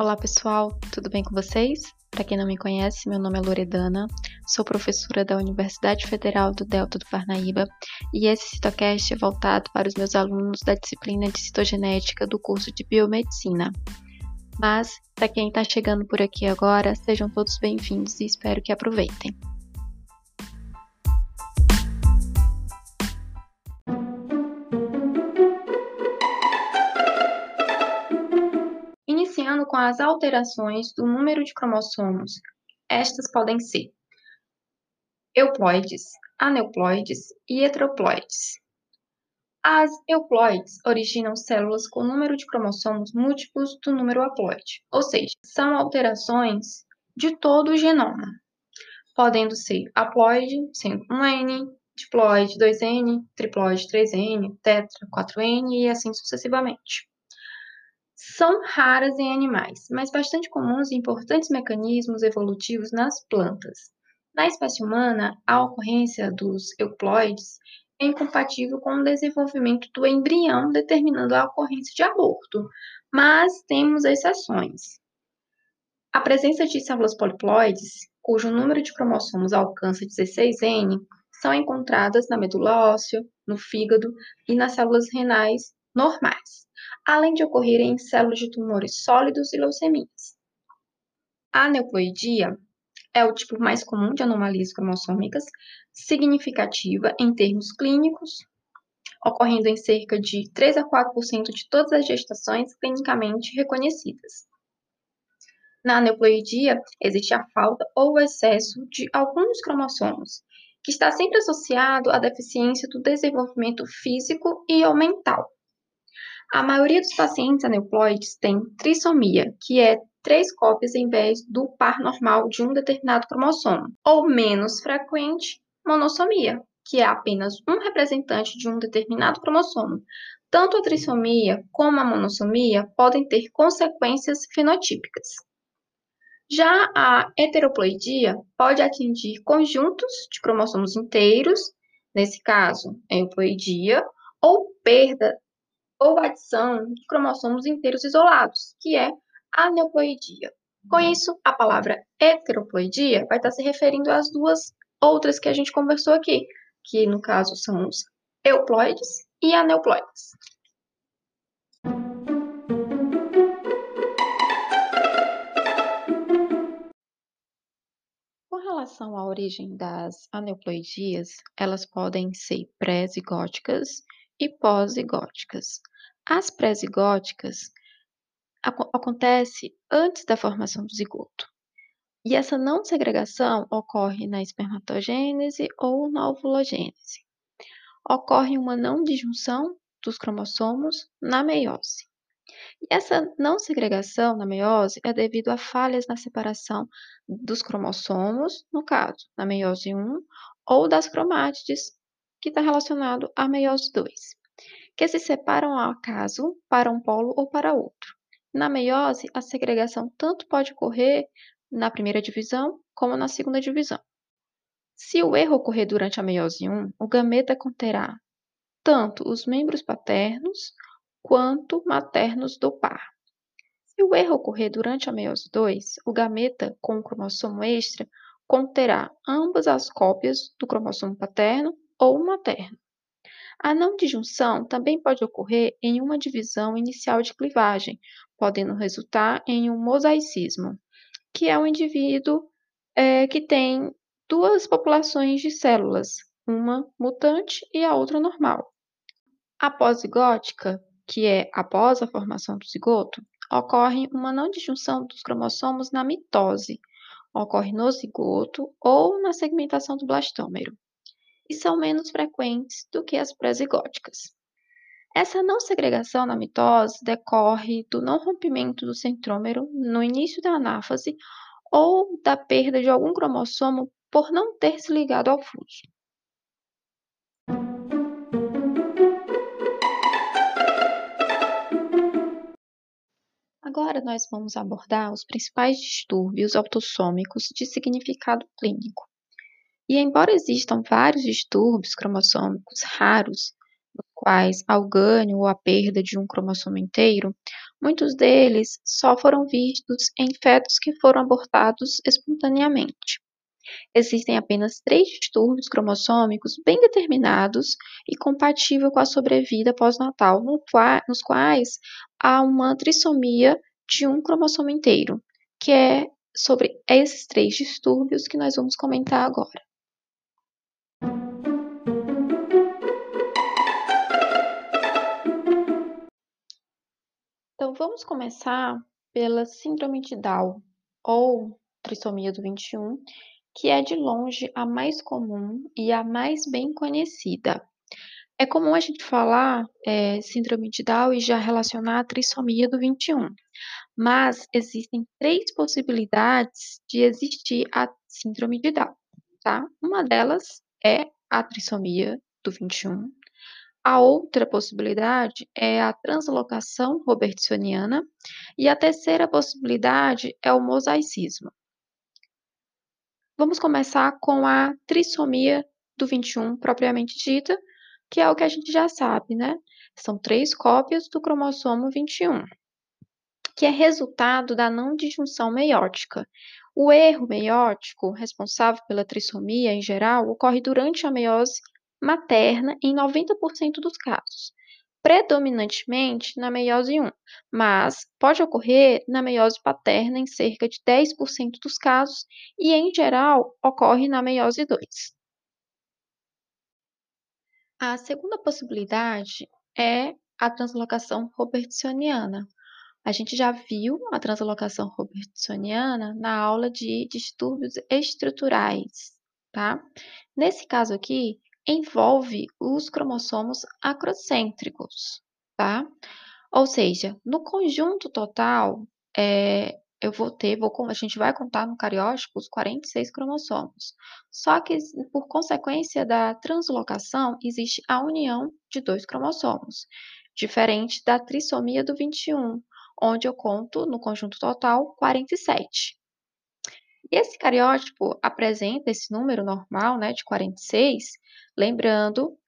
Olá pessoal, tudo bem com vocês? Para quem não me conhece, meu nome é Loredana, sou professora da Universidade Federal do Delta do Parnaíba e esse Citocast é voltado para os meus alunos da disciplina de citogenética do curso de biomedicina. Mas, para quem está chegando por aqui agora, sejam todos bem-vindos e espero que aproveitem. Com as alterações do número de cromossomos, estas podem ser euploides, aneuploides e heteroploides. As euploides originam células com número de cromossomos múltiplos do número haploide, ou seja, são alterações de todo o genoma, podendo ser haploide, sendo 1N, diploide, 2N, triploide, 3N, tetra, 4N e assim sucessivamente. São raras em animais, mas bastante comuns e importantes mecanismos evolutivos nas plantas. Na espécie humana, a ocorrência dos euploides é incompatível com o desenvolvimento do embrião, determinando a ocorrência de aborto, mas temos exceções. A presença de células poliploides, cujo número de cromossomos alcança 16N, são encontradas na medula óssea, no fígado e nas células renais normais, além de ocorrerem em células de tumores sólidos e leucemias. A aneuploidia é o tipo mais comum de anomalias cromossômicas, significativa em termos clínicos, ocorrendo em cerca de 3 a 4% de todas as gestações clinicamente reconhecidas. Na aneuploidia, existe a falta ou o excesso de alguns cromossomos, que está sempre associado à deficiência do desenvolvimento físico e ou mental. A maioria dos pacientes aneuploides tem trissomia, que é três cópias em vez do par normal de um determinado cromossomo, ou menos frequente, monossomia, que é apenas um representante de um determinado cromossomo. Tanto a trissomia como a monossomia podem ter consequências fenotípicas. Já a heteroploidia pode atingir conjuntos de cromossomos inteiros, nesse caso, euploidia, ou perda ou adição de cromossomos inteiros isolados, que é aneuploidia. Com uhum. isso, a palavra heteroploidia vai estar se referindo às duas outras que a gente conversou aqui, que no caso são os euploides e aneuploides. Com relação à origem das aneuploidias, elas podem ser pré-zigóticas e pós-zigóticas. As pré-zigóticas acontece antes da formação do zigoto. E essa não segregação ocorre na espermatogênese ou na ovulogênese. Ocorre uma não disjunção dos cromossomos na meiose. E essa não segregação na meiose é devido a falhas na separação dos cromossomos, no caso, na meiose 1, ou das cromátides, que está relacionado à meiose 2, que se separam ao acaso para um polo ou para outro. Na meiose, a segregação tanto pode ocorrer na primeira divisão como na segunda divisão. Se o erro ocorrer durante a meiose 1, o gameta conterá tanto os membros paternos quanto maternos do par. Se o erro ocorrer durante a meiose 2, o gameta com o cromossomo extra conterá ambas as cópias do cromossomo paterno ou materno. A não disjunção também pode ocorrer em uma divisão inicial de clivagem, podendo resultar em um mosaicismo, que é um indivíduo é, que tem duas populações de células, uma mutante e a outra normal. A pós-zigótica, que é após a formação do zigoto, ocorre uma não disjunção dos cromossomos na mitose, ocorre no zigoto ou na segmentação do blastômero e são menos frequentes do que as pré-zigóticas. Essa não segregação na mitose decorre do não rompimento do centrômero no início da anáfase ou da perda de algum cromossomo por não ter se ligado ao fluxo. Agora nós vamos abordar os principais distúrbios autossômicos de significado clínico. E embora existam vários distúrbios cromossômicos raros, nos quais há o ganho ou a perda de um cromossomo inteiro, muitos deles só foram vistos em fetos que foram abortados espontaneamente. Existem apenas três distúrbios cromossômicos bem determinados e compatíveis com a sobrevida pós-natal, nos quais há uma trissomia de um cromossomo inteiro, que é sobre esses três distúrbios que nós vamos comentar agora. Então, vamos começar pela síndrome de Down, ou trissomia do 21, que é de longe a mais comum e a mais bem conhecida. É comum a gente falar é, síndrome de Down e já relacionar a trissomia do 21, mas existem três possibilidades de existir a síndrome de Down, tá? Uma delas é a trissomia do 21, a outra possibilidade é a translocação robertsoniana e a terceira possibilidade é o mosaicismo. Vamos começar com a trissomia do 21 propriamente dita, que é o que a gente já sabe, né? São três cópias do cromossomo 21, que é resultado da não disjunção meiótica. O erro meiótico, responsável pela trissomia em geral, ocorre durante a meiose materna em 90% dos casos, predominantemente na meiose 1, mas pode ocorrer na meiose paterna em cerca de 10% dos casos e, em geral, ocorre na meiose 2. A segunda possibilidade é a translocação robertsoniana. A gente já viu a translocação robertsoniana na aula de distúrbios estruturais, tá? Nesse caso aqui, envolve os cromossomos acrocêntricos, tá? Ou seja, no conjunto total, é, eu vou ter, vou, a gente vai contar no cariótipo os 46 cromossomos. Só que, por consequência da translocação, existe a união de dois cromossomos, diferente da trissomia do 21, onde eu conto, no conjunto total, 47. Esse cariótipo apresenta esse número normal, né, de 46, lembrando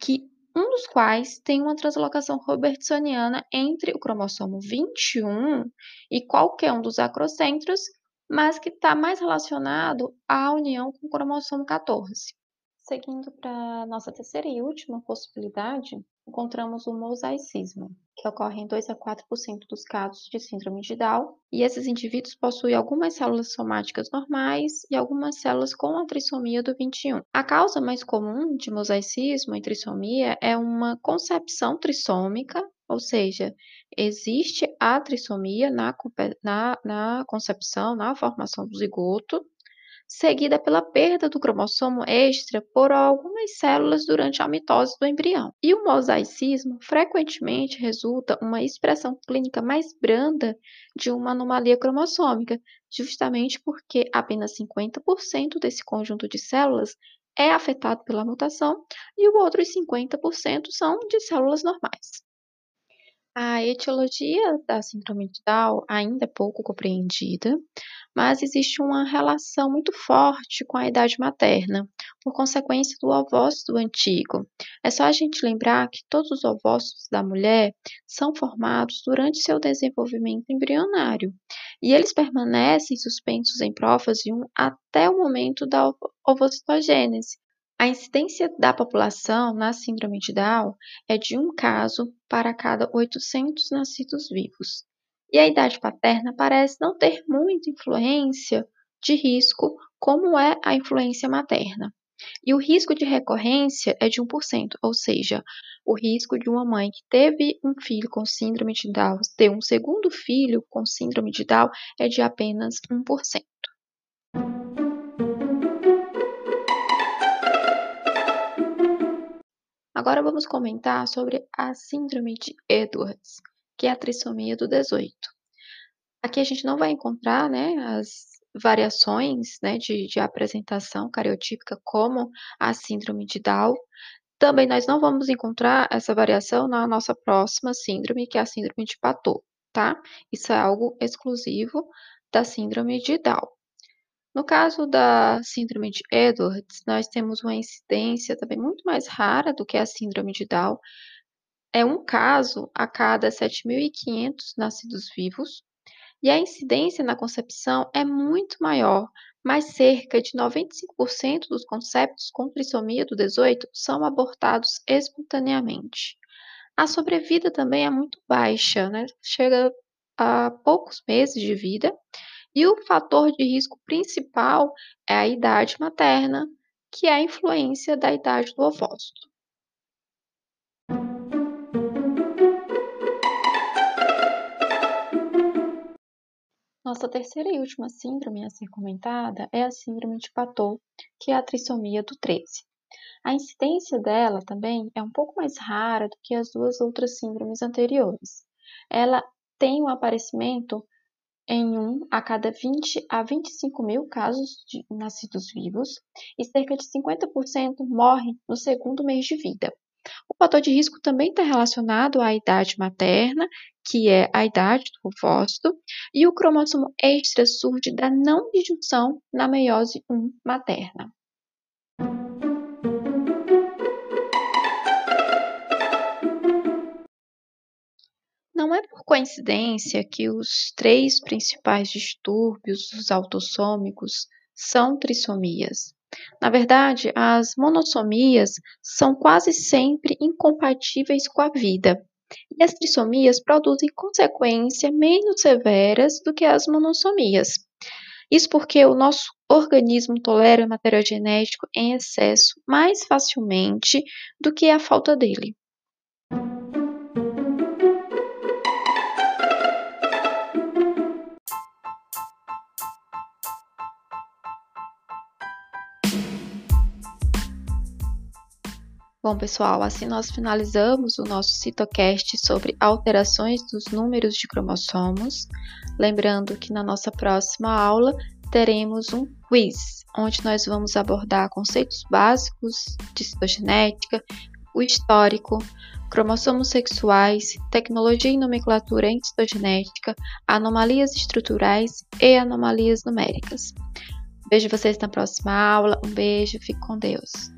que um dos quais tem uma translocação robertsoniana entre o cromossomo 21 e qualquer um dos acrocentros, mas que está mais relacionado à união com o cromossomo 14. Seguindo para a nossa terceira e última possibilidade, encontramos o mosaicismo, que ocorre em 2 a 4% dos casos de síndrome de Down, e esses indivíduos possuem algumas células somáticas normais e algumas células com a trissomia do 21. A causa mais comum de mosaicismo e trissomia é uma concepção trissômica, ou seja, existe a trissomia na, na, na concepção, na formação do zigoto, seguida pela perda do cromossomo extra por algumas células durante a mitose do embrião. E o mosaicismo frequentemente resulta uma expressão clínica mais branda de uma anomalia cromossômica, justamente porque apenas 50% desse conjunto de células é afetado pela mutação e os outros 50% são de células normais. A etiologia da síndrome de Down ainda é pouco compreendida, mas existe uma relação muito forte com a idade materna, por consequência do ovócito antigo. É só a gente lembrar que todos os ovócitos da mulher são formados durante seu desenvolvimento embrionário, e eles permanecem suspensos em prófase 1 até o momento da ovocitogênese, a incidência da população na síndrome de Down é de um caso para cada 800 nascidos vivos, e a idade paterna parece não ter muita influência de risco, como é a influência materna. E o risco de recorrência é de 1%, ou seja, o risco de uma mãe que teve um filho com síndrome de Down ter um segundo filho com síndrome de Down é de apenas 1%. Agora vamos comentar sobre a síndrome de Edwards, que é a trissomia do 18. Aqui a gente não vai encontrar né, as variações né, de, de apresentação cariotípica como a síndrome de Down. Também nós não vamos encontrar essa variação na nossa próxima síndrome, que é a síndrome de Patot, tá? Isso é algo exclusivo da síndrome de Down. No caso da síndrome de Edwards, nós temos uma incidência também muito mais rara do que a síndrome de Down. é um caso a cada 7.500 nascidos vivos, e a incidência na concepção é muito maior, mas cerca de 95% dos conceptos com trissomia do 18 são abortados espontaneamente. A sobrevida também é muito baixa, né? chega a poucos meses de vida, e o fator de risco principal é a idade materna, que é a influência da idade do ovócito. Nossa terceira e última síndrome a ser comentada é a síndrome de Patot, que é a trissomia do 13. A incidência dela também é um pouco mais rara do que as duas outras síndromes anteriores. Ela tem um aparecimento em um a cada 20 a 25 mil casos de nascidos vivos e cerca de 50% morrem no segundo mês de vida. O fator de risco também está relacionado à idade materna, que é a idade do ovócito, e o cromossomo extra surge da não disjunção na meiose 1 materna. Não é por coincidência que os três principais distúrbios dos autossômicos são trissomias. Na verdade, as monossomias são quase sempre incompatíveis com a vida, e as trissomias produzem consequências menos severas do que as monossomias. Isso porque o nosso organismo tolera material genético em excesso mais facilmente do que a falta dele. Bom, pessoal, assim nós finalizamos o nosso CitoCast sobre alterações dos números de cromossomos. Lembrando que na nossa próxima aula teremos um quiz, onde nós vamos abordar conceitos básicos de citogenética, o histórico, cromossomos sexuais, tecnologia e nomenclatura em citogenética, anomalias estruturais e anomalias numéricas. Vejo vocês na próxima aula. Um beijo, fique com Deus.